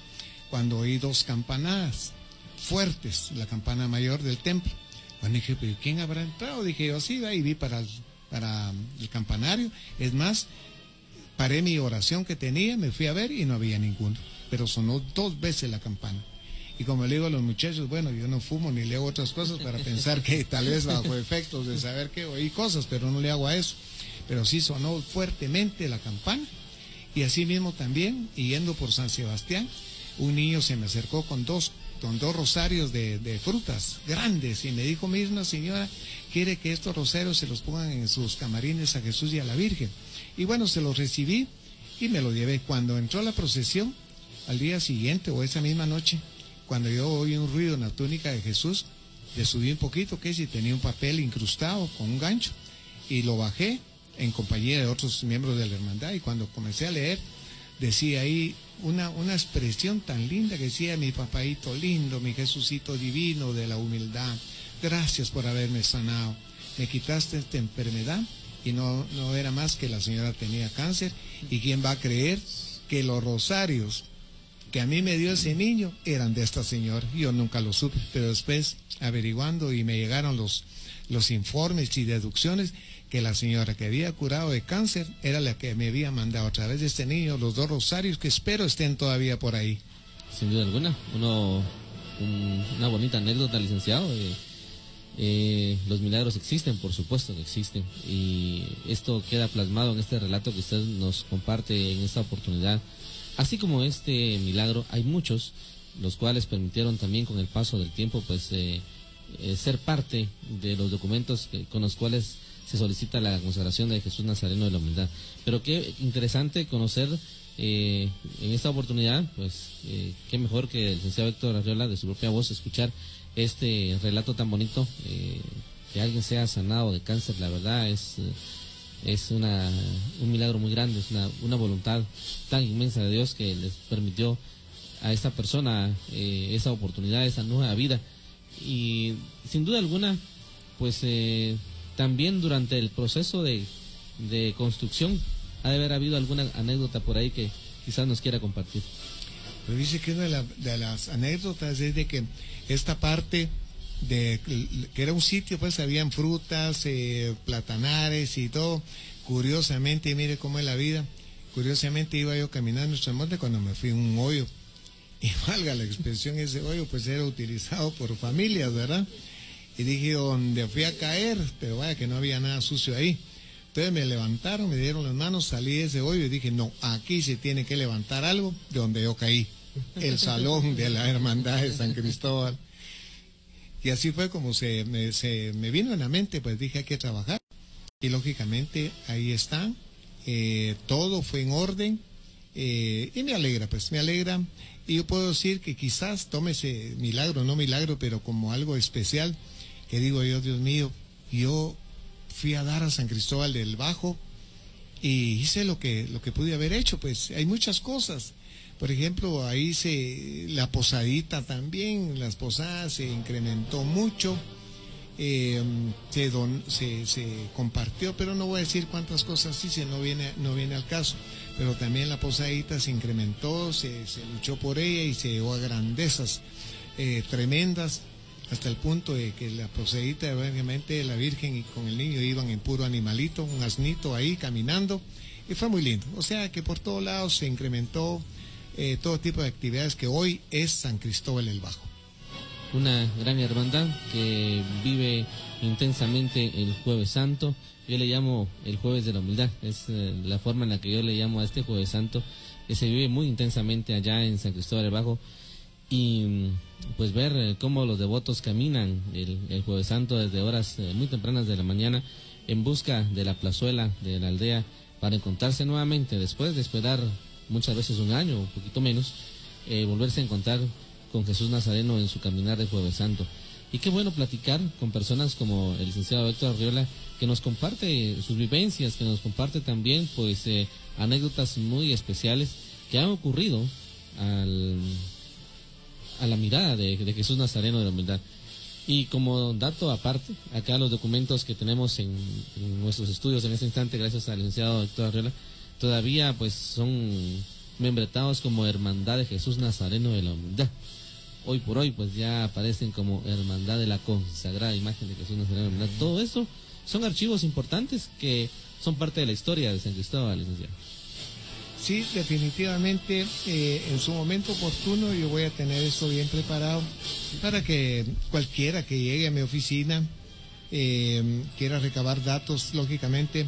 cuando oí dos campanadas fuertes, la campana mayor del templo. Cuando dije, ¿pero quién habrá entrado? Dije yo, sí, y vi para para el campanario. Es más, paré mi oración que tenía, me fui a ver y no había ninguno. Pero sonó dos veces la campana. Y como le digo a los muchachos, bueno, yo no fumo ni leo otras cosas para pensar que tal vez bajo efectos de saber que oí cosas, pero no le hago a eso. Pero sí sonó fuertemente la campana. Y así mismo también, yendo por San Sebastián, un niño se me acercó con dos, con dos rosarios de, de frutas grandes y me dijo, misma señora, quiere que estos rosarios se los pongan en sus camarines a Jesús y a la Virgen. Y bueno, se los recibí y me lo llevé. Cuando entró la procesión, al día siguiente o esa misma noche, cuando yo oí un ruido en la túnica de Jesús, le subí un poquito, que si tenía un papel incrustado con un gancho, y lo bajé en compañía de otros miembros de la hermandad, y cuando comencé a leer, decía ahí una, una expresión tan linda que decía, mi papaito lindo, mi Jesucito divino de la humildad, gracias por haberme sanado, me quitaste esta enfermedad, y no, no era más que la señora tenía cáncer, y quién va a creer que los rosarios que a mí me dio ese niño eran de esta señora. Yo nunca lo supe, pero después averiguando y me llegaron los, los informes y deducciones que la señora que había curado de cáncer era la que me había mandado a través de este niño los dos rosarios que espero estén todavía por ahí. Sin duda alguna, uno, una bonita anécdota, licenciado. Eh, los milagros existen, por supuesto que existen. Y esto queda plasmado en este relato que usted nos comparte en esta oportunidad Así como este milagro, hay muchos, los cuales permitieron también con el paso del tiempo, pues, eh, eh, ser parte de los documentos con los cuales se solicita la consagración de Jesús Nazareno de la Humildad. Pero qué interesante conocer eh, en esta oportunidad, pues, qué mejor que el licenciado Héctor Arriola, de su propia voz, escuchar este relato tan bonito, que alguien sea sanado de cáncer, la verdad es es una, un milagro muy grande, es una, una, voluntad tan inmensa de Dios que les permitió a esta persona eh, esa oportunidad, esa nueva vida. Y sin duda alguna, pues eh, también durante el proceso de, de construcción ha de haber habido alguna anécdota por ahí que quizás nos quiera compartir. Pues dice que una de, las anécdotas es de que esta parte que era un sitio, pues habían frutas, eh, platanares y todo. Curiosamente, mire cómo es la vida. Curiosamente iba yo caminando en nuestro monte cuando me fui a un hoyo. Y valga la expresión, ese hoyo pues era utilizado por familias, ¿verdad? Y dije, donde fui a caer, pero vaya que no había nada sucio ahí. Entonces me levantaron, me dieron las manos, salí de ese hoyo y dije, no, aquí se tiene que levantar algo de donde yo caí. El salón de la hermandad de San Cristóbal. Y así fue como se me, se me vino en la mente, pues dije hay que trabajar. Y lógicamente ahí está, eh, todo fue en orden eh, y me alegra, pues me alegra. Y yo puedo decir que quizás tome ese milagro, no milagro, pero como algo especial, que digo yo, Dios mío, yo fui a dar a San Cristóbal del Bajo y hice lo que, lo que pude haber hecho, pues hay muchas cosas por ejemplo, ahí se, la posadita también, las posadas se incrementó mucho, eh, se, se, se, compartió, pero no voy a decir cuántas cosas hice, no viene, no viene al caso, pero también la posadita se incrementó, se, se luchó por ella y se llegó a grandezas eh, tremendas hasta el punto de que la posadita, obviamente, la Virgen y con el niño iban en puro animalito, un asnito ahí caminando, y fue muy lindo. O sea que por todos lados se incrementó eh, todo tipo de actividades que hoy es San Cristóbal el Bajo. una gran hermandad que vive intensamente el jueves santo. Yo le llamo el jueves de la humildad, es eh, la forma en la que yo le llamo a este jueves santo, que se vive muy intensamente allá en San Cristóbal del Bajo. Y mm, pues ver eh, cómo los devotos caminan el, el jueves santo desde horas eh, muy tempranas de la mañana en busca de la plazuela de la aldea para encontrarse nuevamente después de esperar muchas veces un año un poquito menos, volverse a encontrar con Jesús Nazareno en su caminar de Jueves Santo. Y qué bueno platicar con personas como el licenciado Héctor Arriola, que nos comparte sus vivencias, que nos comparte también pues eh, anécdotas muy especiales que han ocurrido al, a la mirada de, Jesús Nazareno de la humildad. Y como dato aparte, acá los documentos que tenemos en, nuestros estudios en este instante, gracias al licenciado Héctor Arriola, todavía pues son membretados como Hermandad de Jesús Nazareno de la Humildad hoy por hoy pues ya aparecen como Hermandad de la Consagrada Imagen de Jesús Nazareno. Todo eso son archivos importantes que son parte de la historia de San Cristóbal, licenciado. Sí, definitivamente eh, en su momento oportuno yo voy a tener eso bien preparado para que cualquiera que llegue a mi oficina eh, quiera recabar datos, lógicamente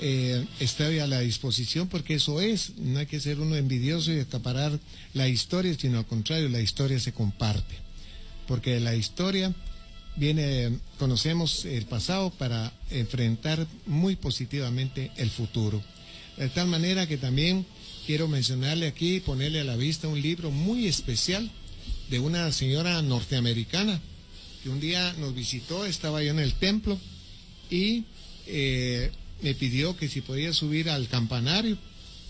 eh, estoy a la disposición porque eso es, no hay que ser uno envidioso y acaparar la historia, sino al contrario, la historia se comparte. Porque la historia viene, conocemos el pasado para enfrentar muy positivamente el futuro. De tal manera que también quiero mencionarle aquí, ponerle a la vista un libro muy especial de una señora norteamericana que un día nos visitó, estaba yo en el templo y eh, me pidió que si podía subir al campanario.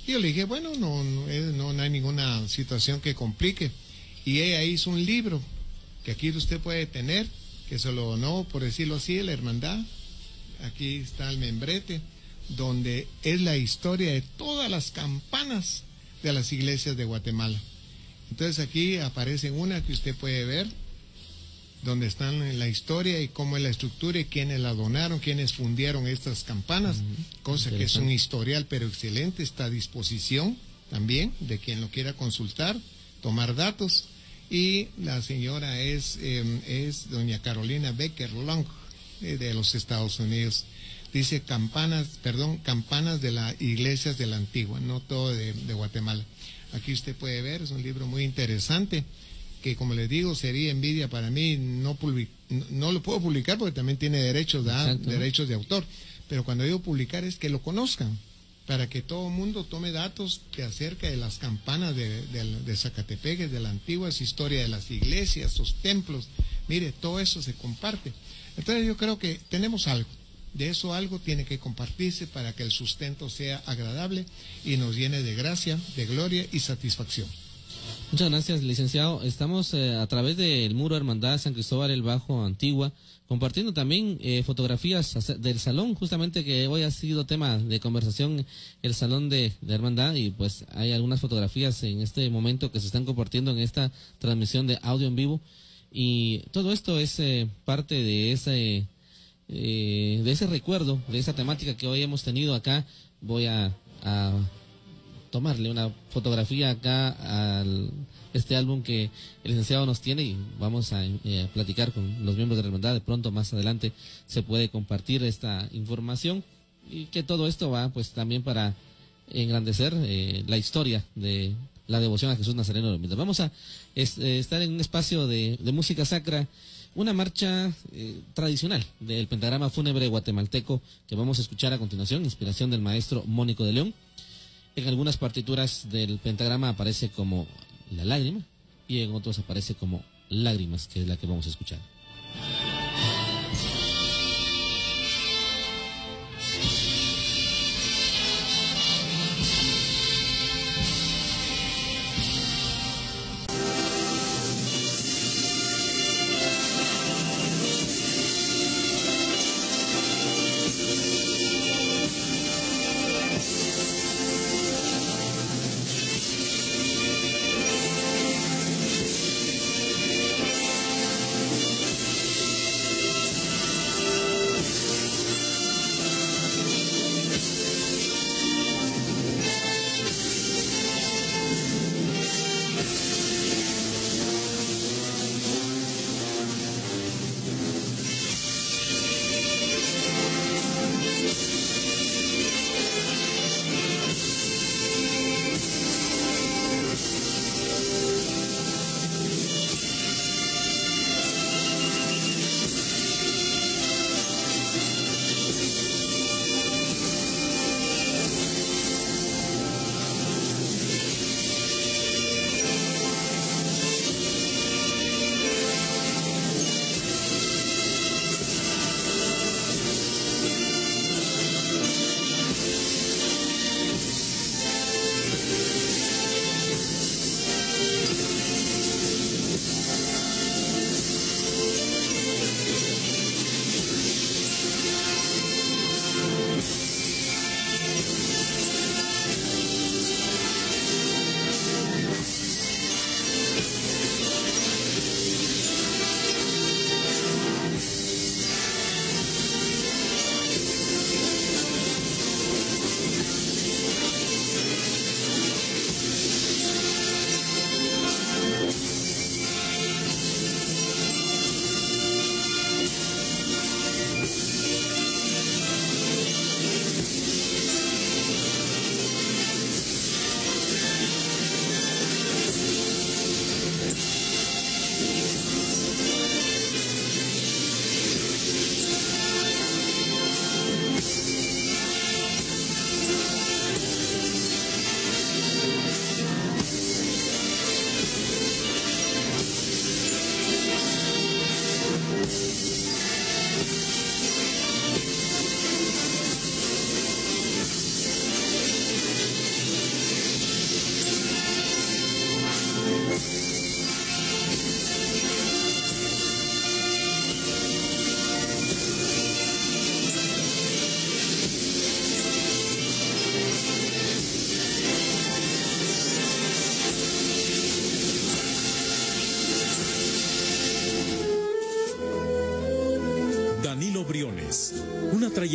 Y yo le dije, bueno, no, no, no hay ninguna situación que complique. Y ella hizo un libro que aquí usted puede tener, que se lo donó, por decirlo así, la hermandad. Aquí está el membrete, donde es la historia de todas las campanas de las iglesias de Guatemala. Entonces aquí aparece una que usted puede ver, donde están en la historia y cómo es la estructura y quiénes la donaron, quiénes fundieron estas campanas, cosa que es un historial pero excelente, está a disposición también de quien lo quiera consultar, tomar datos. Y la señora es, em, es doña Carolina Becker Long eh, de los Estados Unidos. Dice campanas, perdón, campanas de las iglesias de la antigua, no todo de Guatemala. Aquí usted puede ver, es un libro muy interesante que como les digo sería envidia para mí no no lo puedo publicar porque también tiene derechos derechos de autor pero cuando digo publicar es que lo conozcan para que todo el mundo tome datos de acerca de las campanas de, de, Zacatepec, de la antigua historia de las iglesias, sus templos. Mire, todo eso se comparte. Entonces yo creo que tenemos algo. De eso algo tiene que compartirse para que el sustento sea agradable y nos llene de gracia, de gloria y satisfacción. Muchas gracias, licenciado. Estamos eh, a través del Muro Hermandad San Cristóbal el Bajo Antigua, compartiendo también eh, fotografías del salón, justamente que hoy ha sido tema de conversación, el salón de, Hermandad, y pues hay algunas fotografías en este momento que se están compartiendo en esta transmisión de audio en vivo. Y todo esto es eh, parte de ese, de ese recuerdo, de esa temática que hoy hemos tenido acá. Voy a tomarle una fotografía acá al este álbum que el licenciado nos tiene y vamos a eh, platicar con los miembros de la hermandad. De pronto, más adelante, se puede compartir esta información y que todo esto va pues también para engrandecer eh, la historia de la devoción a Jesús Nazareno. Vamos a eh, estar en un espacio de, música sacra, una marcha tradicional del pentagrama fúnebre guatemalteco que vamos a escuchar a continuación, inspiración del maestro Mónico de León. En algunas partituras del pentagrama aparece como la lágrima y en otros aparece como lágrimas, que es la que vamos a escuchar.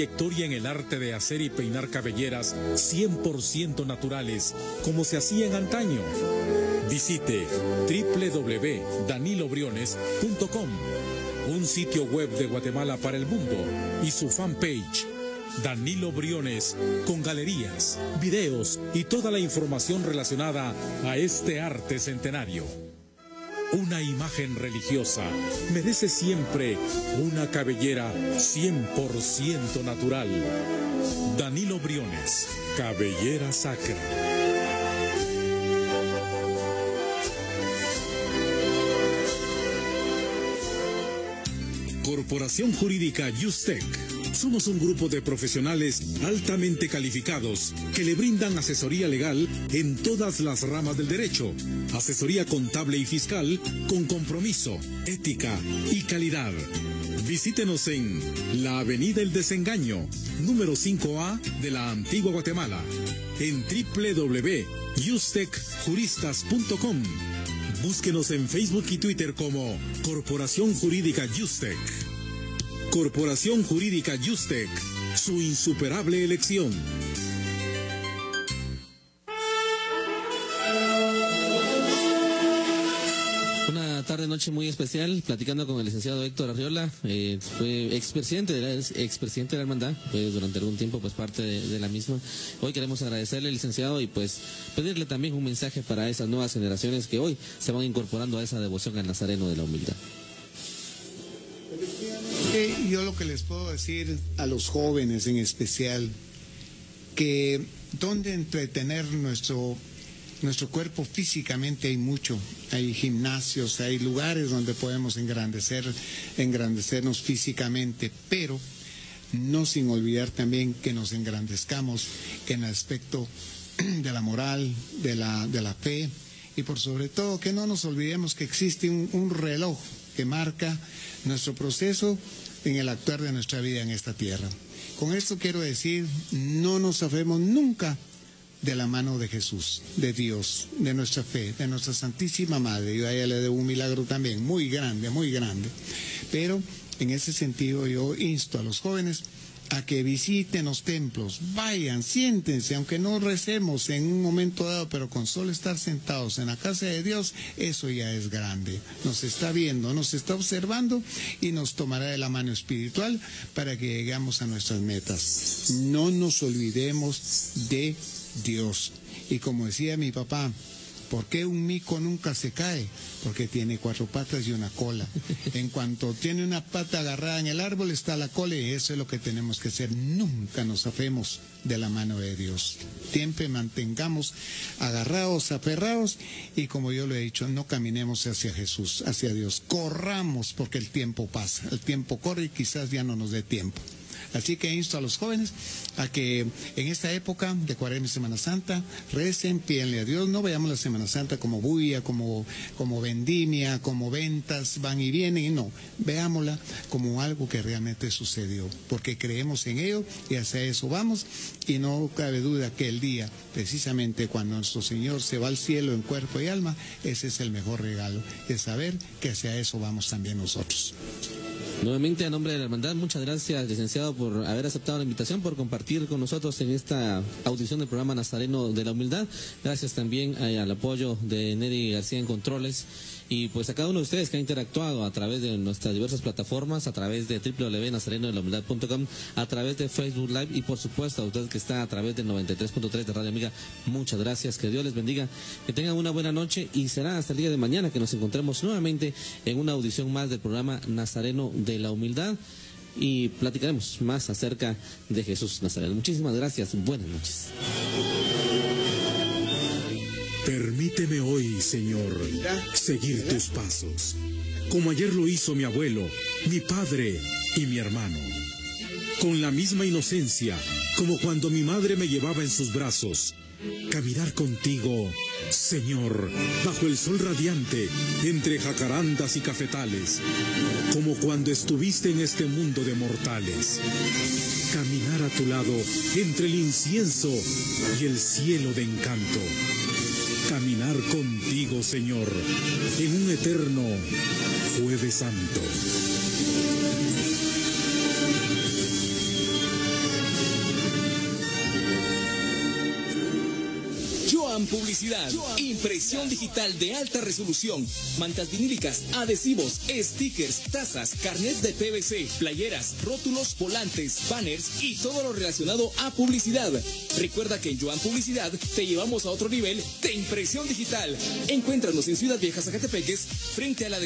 En el arte de hacer y peinar cabelleras 100% naturales, como se hacían antaño. Visite www.danilobriones.com, un sitio web de Guatemala para el mundo, y su fanpage. Danilo Briones, con galerías, videos y toda la información relacionada a este arte centenario. Una imagen religiosa merece siempre una cabellera 100% natural. Danilo Briones, cabellera sacra. Corporación Jurídica Justec. Somos un grupo de profesionales altamente calificados que le brindan asesoría legal en todas las ramas del derecho, asesoría contable y fiscal con compromiso, ética y calidad. Visítenos en la Avenida El Desengaño, número 5A de la Antigua Guatemala, en www.justecjuristas.com. Búsquenos en Facebook y Twitter como Corporación Jurídica Justec. Corporación Jurídica Justec, su insuperable elección. Noche muy especial, platicando con el licenciado Héctor Arriola, eh, fue expresidente de la expresidente de la hermandad, fue durante algún tiempo pues parte de, de, la misma. Hoy queremos agradecerle licenciado y pues pedirle también un mensaje para esas nuevas generaciones que hoy se van incorporando a esa devoción al Nazareno de la humildad. Yo lo que les puedo decir a los jóvenes en especial, que donde entretener nuestro, nuestro cuerpo físicamente hay mucho, hay gimnasios, hay lugares donde podemos engrandecer, engrandecernos físicamente, pero no sin olvidar también que nos engrandezcamos en el aspecto de la moral, de la, de la fe, y por sobre todo que no nos olvidemos que existe un, reloj que marca nuestro proceso en el actuar de nuestra vida en esta tierra. Con esto quiero decir, no nos sabemos nunca de la mano de Jesús, de Dios, de nuestra fe, de nuestra Santísima Madre. Yo a ella le debo un milagro también, muy grande, muy grande. Pero en ese sentido yo insto a los jóvenes a que visiten los templos, vayan, siéntense, aunque no recemos en un momento dado, pero con solo estar sentados en la casa de Dios, eso ya es grande. Nos está viendo, nos está observando y nos tomará de la mano espiritual para que lleguemos a nuestras metas. No nos olvidemos de Dios. Y como decía mi papá, ¿Por qué un mico nunca se cae? Porque tiene cuatro patas y una cola. En cuanto tiene una pata agarrada en el árbol está la cola y eso es lo que tenemos que hacer. Nunca nos afemos de la mano de Dios. Siempre mantengamos agarrados, aferrados y como yo lo he dicho, no caminemos hacia Jesús, hacia Dios. Corramos porque el tiempo pasa. El tiempo corre y quizás ya no nos dé tiempo. Así que insto a los jóvenes a que en esta época de Cuaresma y Semana Santa recen, pídenle a Dios, no veamos la Semana Santa como bulla, como, como vendimia, como ventas, van y vienen, no, veámosla como algo que realmente sucedió, porque creemos en ello y hacia eso vamos. Y no cabe duda que el día, precisamente cuando nuestro Señor se va al cielo en cuerpo y alma, ese es el mejor regalo, es saber que hacia eso vamos también nosotros. Nuevamente, a nombre de la hermandad, muchas gracias, licenciado, por haber aceptado la invitación, por compartir con nosotros en esta audición del programa Nazareno de la Humildad. Gracias también al apoyo de Neri García en Controles y pues a cada uno de ustedes que ha interactuado a través de nuestras diversas plataformas, a través de www.nazarenodelahumildad.com, a través de Facebook Live y por supuesto a usted que está a través del 93.3 de Radio Amiga. Muchas gracias, que Dios les bendiga, que tengan una buena noche y será hasta el día de mañana que nos encontremos nuevamente en una audición más del programa Nazareno de la Humildad y platicaremos más acerca de Jesús Nazareno. Muchísimas gracias, buenas noches. Permíteme hoy, Señor, seguir tus pasos, como ayer lo hizo mi abuelo, mi padre y mi hermano. Con la misma inocencia, como cuando mi madre me llevaba en sus brazos. Caminar contigo, Señor, bajo el sol radiante, entre jacarandas y cafetales, como cuando estuviste en este mundo de mortales. Caminar a tu lado, entre el incienso y el cielo de encanto caminar contigo, Señor, en un eterno jueves santo. Publicidad. Impresión digital de alta resolución. Mantas vinílicas, adhesivos, stickers, tazas, carnets de PVC, playeras, rótulos, volantes, banners y todo lo relacionado a publicidad. Recuerda que en Joan Publicidad te llevamos a otro nivel de impresión digital. Encuéntranos en Ciudad Vieja, Zacatepeques, frente a la